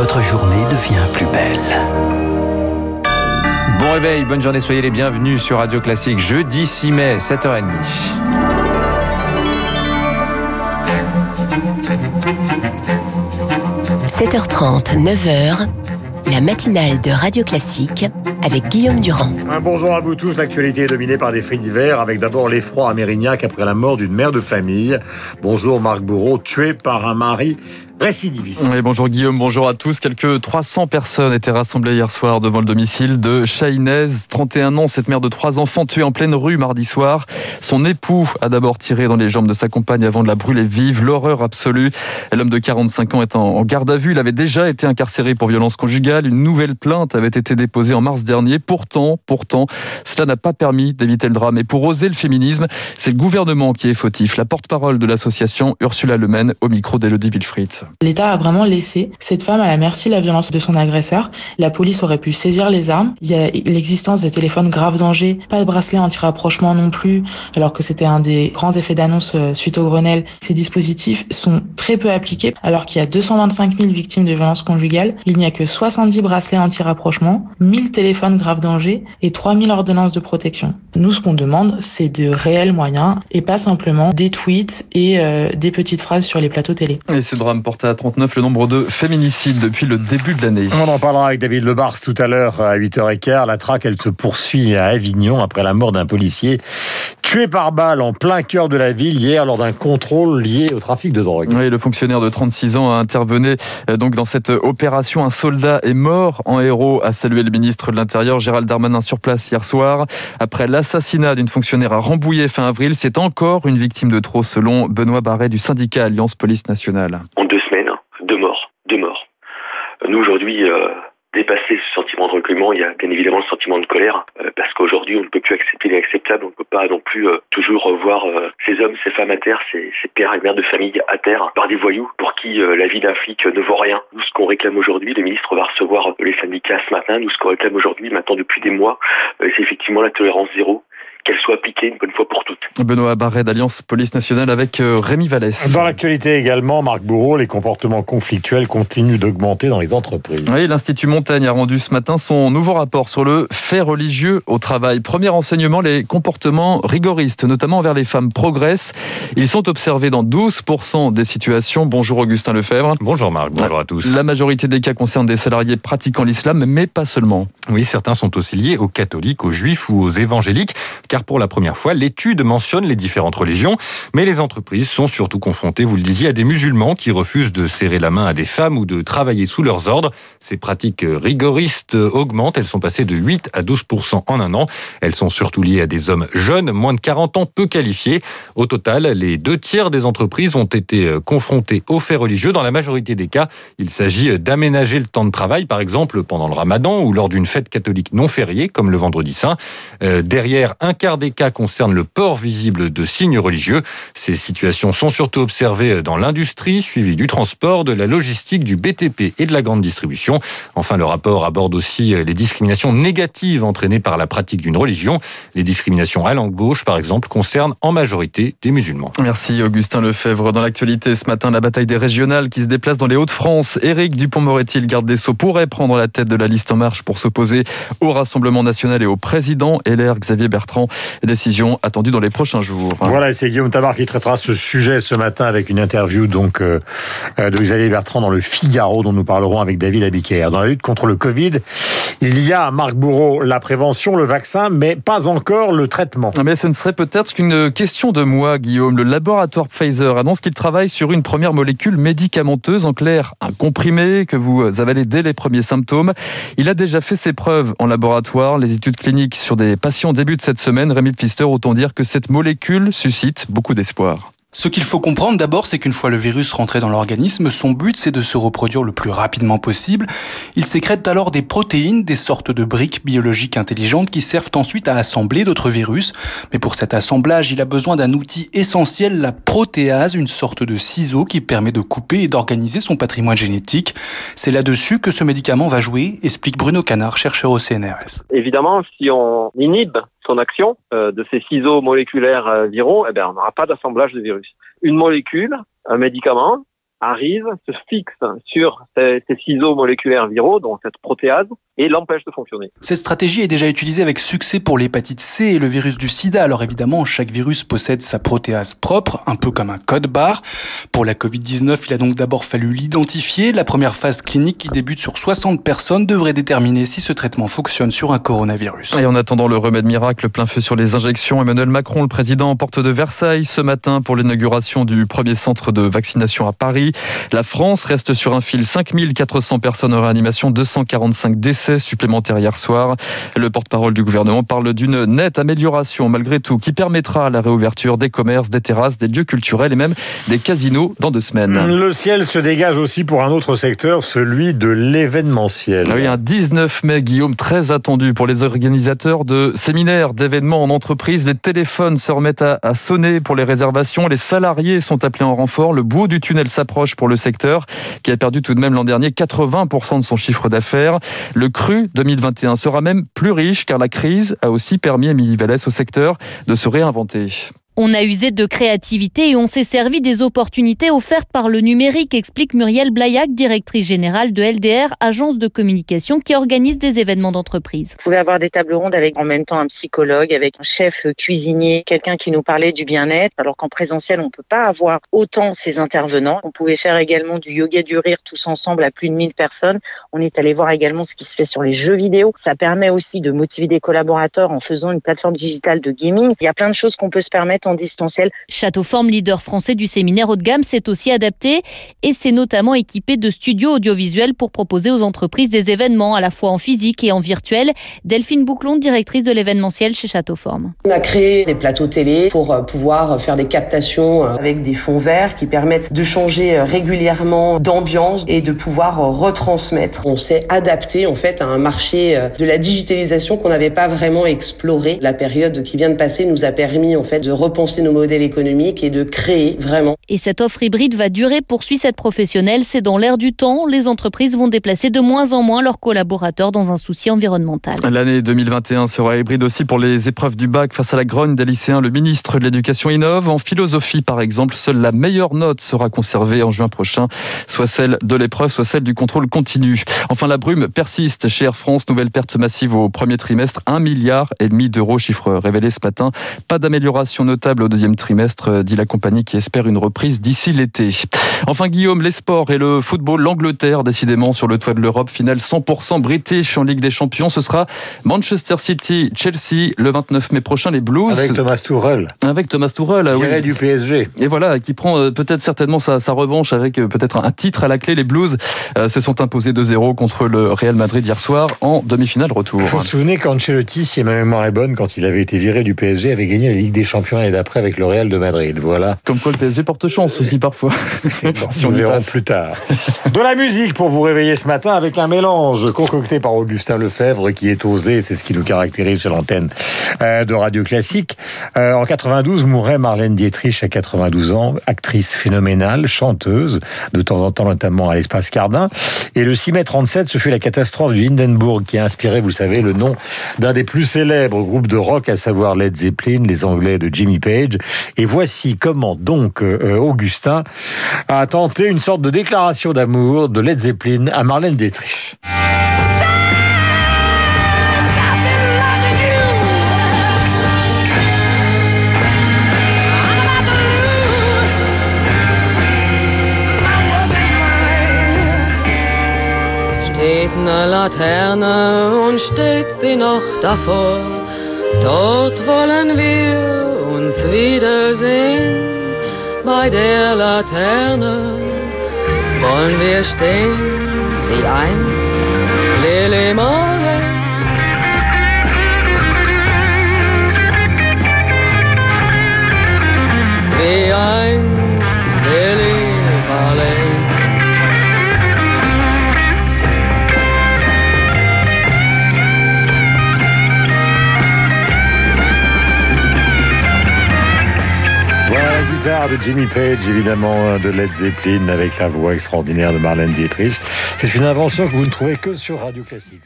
votre journée devient plus belle. Bon réveil, bonne journée, soyez les bienvenus sur Radio Classique. Jeudi 6 mai, 7h30. 7h30, 9h, la matinale de Radio Classique avec Guillaume Durand. Un bonjour à vous tous. L'actualité est dominée par des faits divers, avec d'abord l'effroi à Mérignac après la mort d'une mère de famille. Bonjour Marc Bourreau, tué par un mari Oui, bonjour Guillaume, bonjour à tous. Quelques 300 personnes étaient rassemblées hier soir devant le domicile de Chahinez, 31 ans, cette mère de trois enfants tuée en pleine rue mardi soir. Son époux a d'abord tiré dans les jambes de sa compagne avant de la brûler vive. L'horreur absolue. L'homme de 45 ans est en garde à vue. Il avait déjà été incarcéré pour violence conjugale. Une nouvelle plainte avait été déposée en mars dernier. Pourtant, pourtant, cela n'a pas permis d'éviter le drame. Et pour oser le féminisme, c'est le gouvernement qui est fautif. La porte-parole de l'association Ursula Lemaine au micro d'Elodie Wilfried. L'État a vraiment laissé cette femme à la merci de la violence de son agresseur. La police aurait pu saisir les armes. Il y a l'existence des téléphones grave danger, pas de bracelet anti-rapprochement non plus, alors que c'était un des grands effets d'annonce euh, suite au Grenelle. Ces dispositifs sont très peu appliqués, alors qu'il y a 225 000 victimes de violences conjugales. Il n'y a que 70 bracelets anti-rapprochement, 1000 téléphones grave danger et 3000 ordonnances de protection. Nous, ce qu'on demande, c'est de réels moyens et pas simplement des tweets et euh, des petites phrases sur les plateaux télé. À 39 le nombre de féminicides depuis le début de l'année. On en parlera avec David Lebars tout à l'heure à 8h15. La traque, elle se poursuit à Avignon après la mort d'un policier tué par balle en plein cœur de la ville hier lors d'un contrôle lié au trafic de drogue. Oui, le fonctionnaire de 36 ans a intervenu euh, donc dans cette opération. Un soldat est mort en héros, a salué le ministre de l'Intérieur Gérald Darmanin sur place hier soir. Après l'assassinat d'une fonctionnaire à Rambouillet fin avril, c'est encore une victime de trop selon Benoît Barret du syndicat Alliance Police Nationale. En deux. Nous aujourd'hui, euh, dépasser ce sentiment de recueillement, il y a bien évidemment le sentiment de colère, euh, parce qu'aujourd'hui on ne peut plus accepter l'inacceptable, on ne peut pas non plus euh, toujours revoir euh, ces hommes, ces femmes à terre, ces, ces, pères et mères de famille à terre par des voyous pour qui la vie d'un flic ne vaut rien. Nous, ce qu'on réclame aujourd'hui, le ministre va recevoir les syndicats ce matin, nous, ce qu'on réclame aujourd'hui, maintenant depuis des mois, c'est effectivement la tolérance zéro qu'elle soit appliquée une bonne fois pour toutes. Benoît Barret d'Alliance Police Nationale avec Rémi Vallès. Dans l'actualité également, Marc Bourreau, les comportements conflictuels continuent d'augmenter dans les entreprises. Oui, l'Institut Montaigne a rendu ce matin son nouveau rapport sur le fait religieux au travail. Premier enseignement, les comportements rigoristes, notamment envers les femmes, progressent. Ils sont observés dans 12% des situations. Bonjour Augustin Lefebvre. Bonjour Marc, bonjour à tous. La majorité des cas concernent des salariés pratiquant l'islam, mais pas seulement. Oui, certains sont aussi liés aux catholiques, aux juifs ou aux évangéliques, car pour la première fois, l'étude mentionne les différentes religions, mais les entreprises sont surtout confrontées, vous le disiez, à des musulmans qui refusent de serrer la main à des femmes ou de travailler sous leurs ordres. Ces pratiques rigoristes augmentent, elles sont passées de 8 à 12% en un an. Elles sont surtout liées à des hommes jeunes, moins de 40 ans, peu qualifiés. Au total, les deux tiers des entreprises ont été confrontées aux faits religieux. Dans la majorité des cas, il s'agit d'aménager le temps de travail, par exemple pendant le ramadan ou lors d'une fête catholique non fériée, comme le vendredi saint. Euh, derrière, un quart des cas concernent le port visible de signes religieux. Ces situations sont surtout observées dans l'industrie, suivies du transport, de la logistique, du BTP et de la grande distribution. Enfin, le rapport aborde aussi les discriminations négatives entraînées par la pratique d'une religion. Les discriminations à langue gauche, par exemple, concernent en majorité des musulmans. Merci Augustin Lefebvre. Dans l'actualité ce matin, la bataille des régionales qui se déplace dans les Hauts-de-France. Éric Dupont-Moretti, le garde des Sceaux, pourrait prendre la tête de la liste en marche pour s'opposer au Rassemblement national et au président LR Xavier Bertrand. Décision attendue dans les prochains jours. Voilà, c'est Guillaume Tabar qui traitera ce sujet ce matin avec une interview donc euh, de Xavier Bertrand dans le Figaro dont nous parlerons avec David Abiker. Dans la lutte contre le Covid, il y a, Marc Bourreau, la prévention, le vaccin, mais pas encore le traitement. Mais ce ne serait peut-être qu'une question de moi, Guillaume. Le laboratoire Pfizer annonce qu'il travaille sur une première molécule médicamenteuse, en clair, un comprimé que vous avalez dès les premiers symptômes. Il a déjà fait ses preuves en laboratoire. Les études cliniques sur des patients débutent cette semaine. Rémi Pfister, autant dire que cette molécule suscite beaucoup d'espoir. Ce qu'il faut comprendre d'abord, c'est qu'une fois le virus rentré dans l'organisme, son but c'est de se reproduire le plus rapidement possible. Il sécrète alors des protéines, des sortes de briques biologiques intelligentes qui servent ensuite à assembler d'autres virus. Mais pour cet assemblage, il a besoin d'un outil essentiel, la protéase, une sorte de ciseau qui permet de couper et d'organiser son patrimoine génétique. C'est là-dessus que ce médicament va jouer, explique Bruno Canard, chercheur au CNRS. Évidemment, si on inhibe son action euh, de ces ciseaux moléculaires euh, viraux, eh bien, on n'aura pas d'assemblage de virus. Une molécule, un médicament, arrive, se fixe sur ces, ces ciseaux moléculaires viraux, donc cette protéase, et l'empêche de fonctionner. Cette stratégie est déjà utilisée avec succès pour l'hépatite C et le virus du sida. Alors évidemment, chaque virus possède sa protéase propre, un peu comme un code barre. Pour la Covid-19, il a donc d'abord fallu l'identifier. La première phase clinique qui débute sur 60 personnes devrait déterminer si ce traitement fonctionne sur un coronavirus. Et en attendant le remède miracle, plein feu sur les injections, Emmanuel Macron, le président, en porte de Versailles ce matin pour l'inauguration du premier centre de vaccination à Paris. La France reste sur un fil 5400 personnes en réanimation, 245 décès supplémentaires hier soir. Le porte-parole du gouvernement parle d'une nette amélioration malgré tout qui permettra la réouverture des commerces, des terrasses, des lieux culturels et même des casinos dans deux semaines. Le ciel se dégage aussi pour un autre secteur, celui de l'événementiel. Ah oui, un 19 mai, Guillaume, très attendu pour les organisateurs de séminaires, d'événements en entreprise. Les téléphones se remettent à, à sonner pour les réservations. Les salariés sont appelés en renfort. Le bout du tunnel s'approche pour le secteur qui a perdu tout de même l'an dernier 80% de son chiffre d'affaires. Le cru 2021 sera même plus riche car la crise a aussi permis à Émilie Vallès au secteur de se réinventer. On a usé de créativité et on s'est servi des opportunités offertes par le numérique, explique Muriel Blaillac, directrice générale de LDR, agence de communication qui organise des événements d'entreprise. Vous pouvez avoir des tables rondes avec en même temps un psychologue, avec un chef cuisinier, quelqu'un qui nous parlait du bien-être, alors qu'en présentiel, on ne peut pas avoir autant ces intervenants. On pouvait faire également du yoga du rire tous ensemble à plus de 1000 personnes. On est allé voir également ce qui se fait sur les jeux vidéo. Ça permet aussi de motiver des collaborateurs en faisant une plateforme digitale de gaming. Il y a plein de choses qu'on peut se permettre en distanciel. Châteauforme, leader français du séminaire haut de gamme, s'est aussi adapté et s'est notamment équipé de studios audiovisuels pour proposer aux entreprises des événements à la fois en physique et en virtuel. Delphine Bouclon, directrice de l'événementiel chez Châteauforme. On a créé des plateaux télé pour euh, pouvoir faire des captations euh, avec des fonds verts qui permettent de changer euh, régulièrement d'ambiance et de pouvoir retransmettre. On s'est adapté en fait à un marché de la digitalisation qu'on n'avait pas vraiment exploré. La période qui vient de passer nous a permis en fait de repenser nos modèles économiques et de créer vraiment. Et cette offre hybride va durer, poursuit cette professionnelle. C'est dans l'air du temps. Les entreprises vont déplacer de moins en moins leurs collaborateurs dans un souci environnemental. L'année 2021 sera hybride aussi pour les épreuves du bac face à la grogne des lycéens. Le ministre de l'Éducation innove. En philosophie, par exemple, seule la meilleure note sera conservée en juin prochain, soit celle de l'épreuve, soit celle du contrôle continu. Enfin, la brume persiste chez Air France. Nouvelle perte massive au premier trimestre, 1 milliard et demi d'euros, chiffre révélé ce matin. Pas d'amélioration notable au deuxième trimestre, dit la compagnie qui espère une reprise d'ici l'été. Enfin, Guillaume, les sports et le football, l'Angleterre, décidément sur le toit de l'Europe, finale 100% british en Ligue des Champions. Ce sera Manchester City, Chelsea le 29 mai prochain, les Blues. Avec Thomas Tuchel. Avec Thomas Tuchel, ah oui. du PSG. Et voilà, qui prend euh, peut-être certainement sa, sa revanche avec euh, peut-être un titre à la clé. Les Blues euh, se sont imposés 2-0 contre le Real Madrid hier soir en demi-finale retour. Vous vous souvenez qu'Ancelotti, si ma mémoire est bonne, quand il avait été viré du PSG, avait gagné la Ligue des Champions l'année d'après avec le Real de Madrid. Voilà. Comme quoi le PSG porte chance aussi parfois. si on verra plus tard. De la musique pour vous réveiller ce matin avec un mélange concocté par Augustin Lefebvre qui est osé, c'est ce qui nous caractérise sur l'antenne euh, de Radio Classique. Euh, en 92 mourait Marlène Dietrich à 92 ans, actrice phénoménale, chanteuse, de temps en temps notamment à l'espace Cardin. Et le 6 mai 37, ce fut la catastrophe du Hindenburg qui a inspiré, vous le savez, le nom d'un des plus célèbres groupes de rock, à savoir Led Zeppelin, les Anglais de Jimmy Page. Et voici comment donc euh, Augustin a tenté une sorte de déclaration d'amour de Led Zeppelin à Marlène Dietrich. Uns wiedersehen. Bei der Laterne wollen wir stehen wie einst de Jimmy Page, évidemment de Led Zeppelin, avec la voix extraordinaire de Marlène Dietrich. C'est une invention que vous ne trouvez que sur Radio Classique.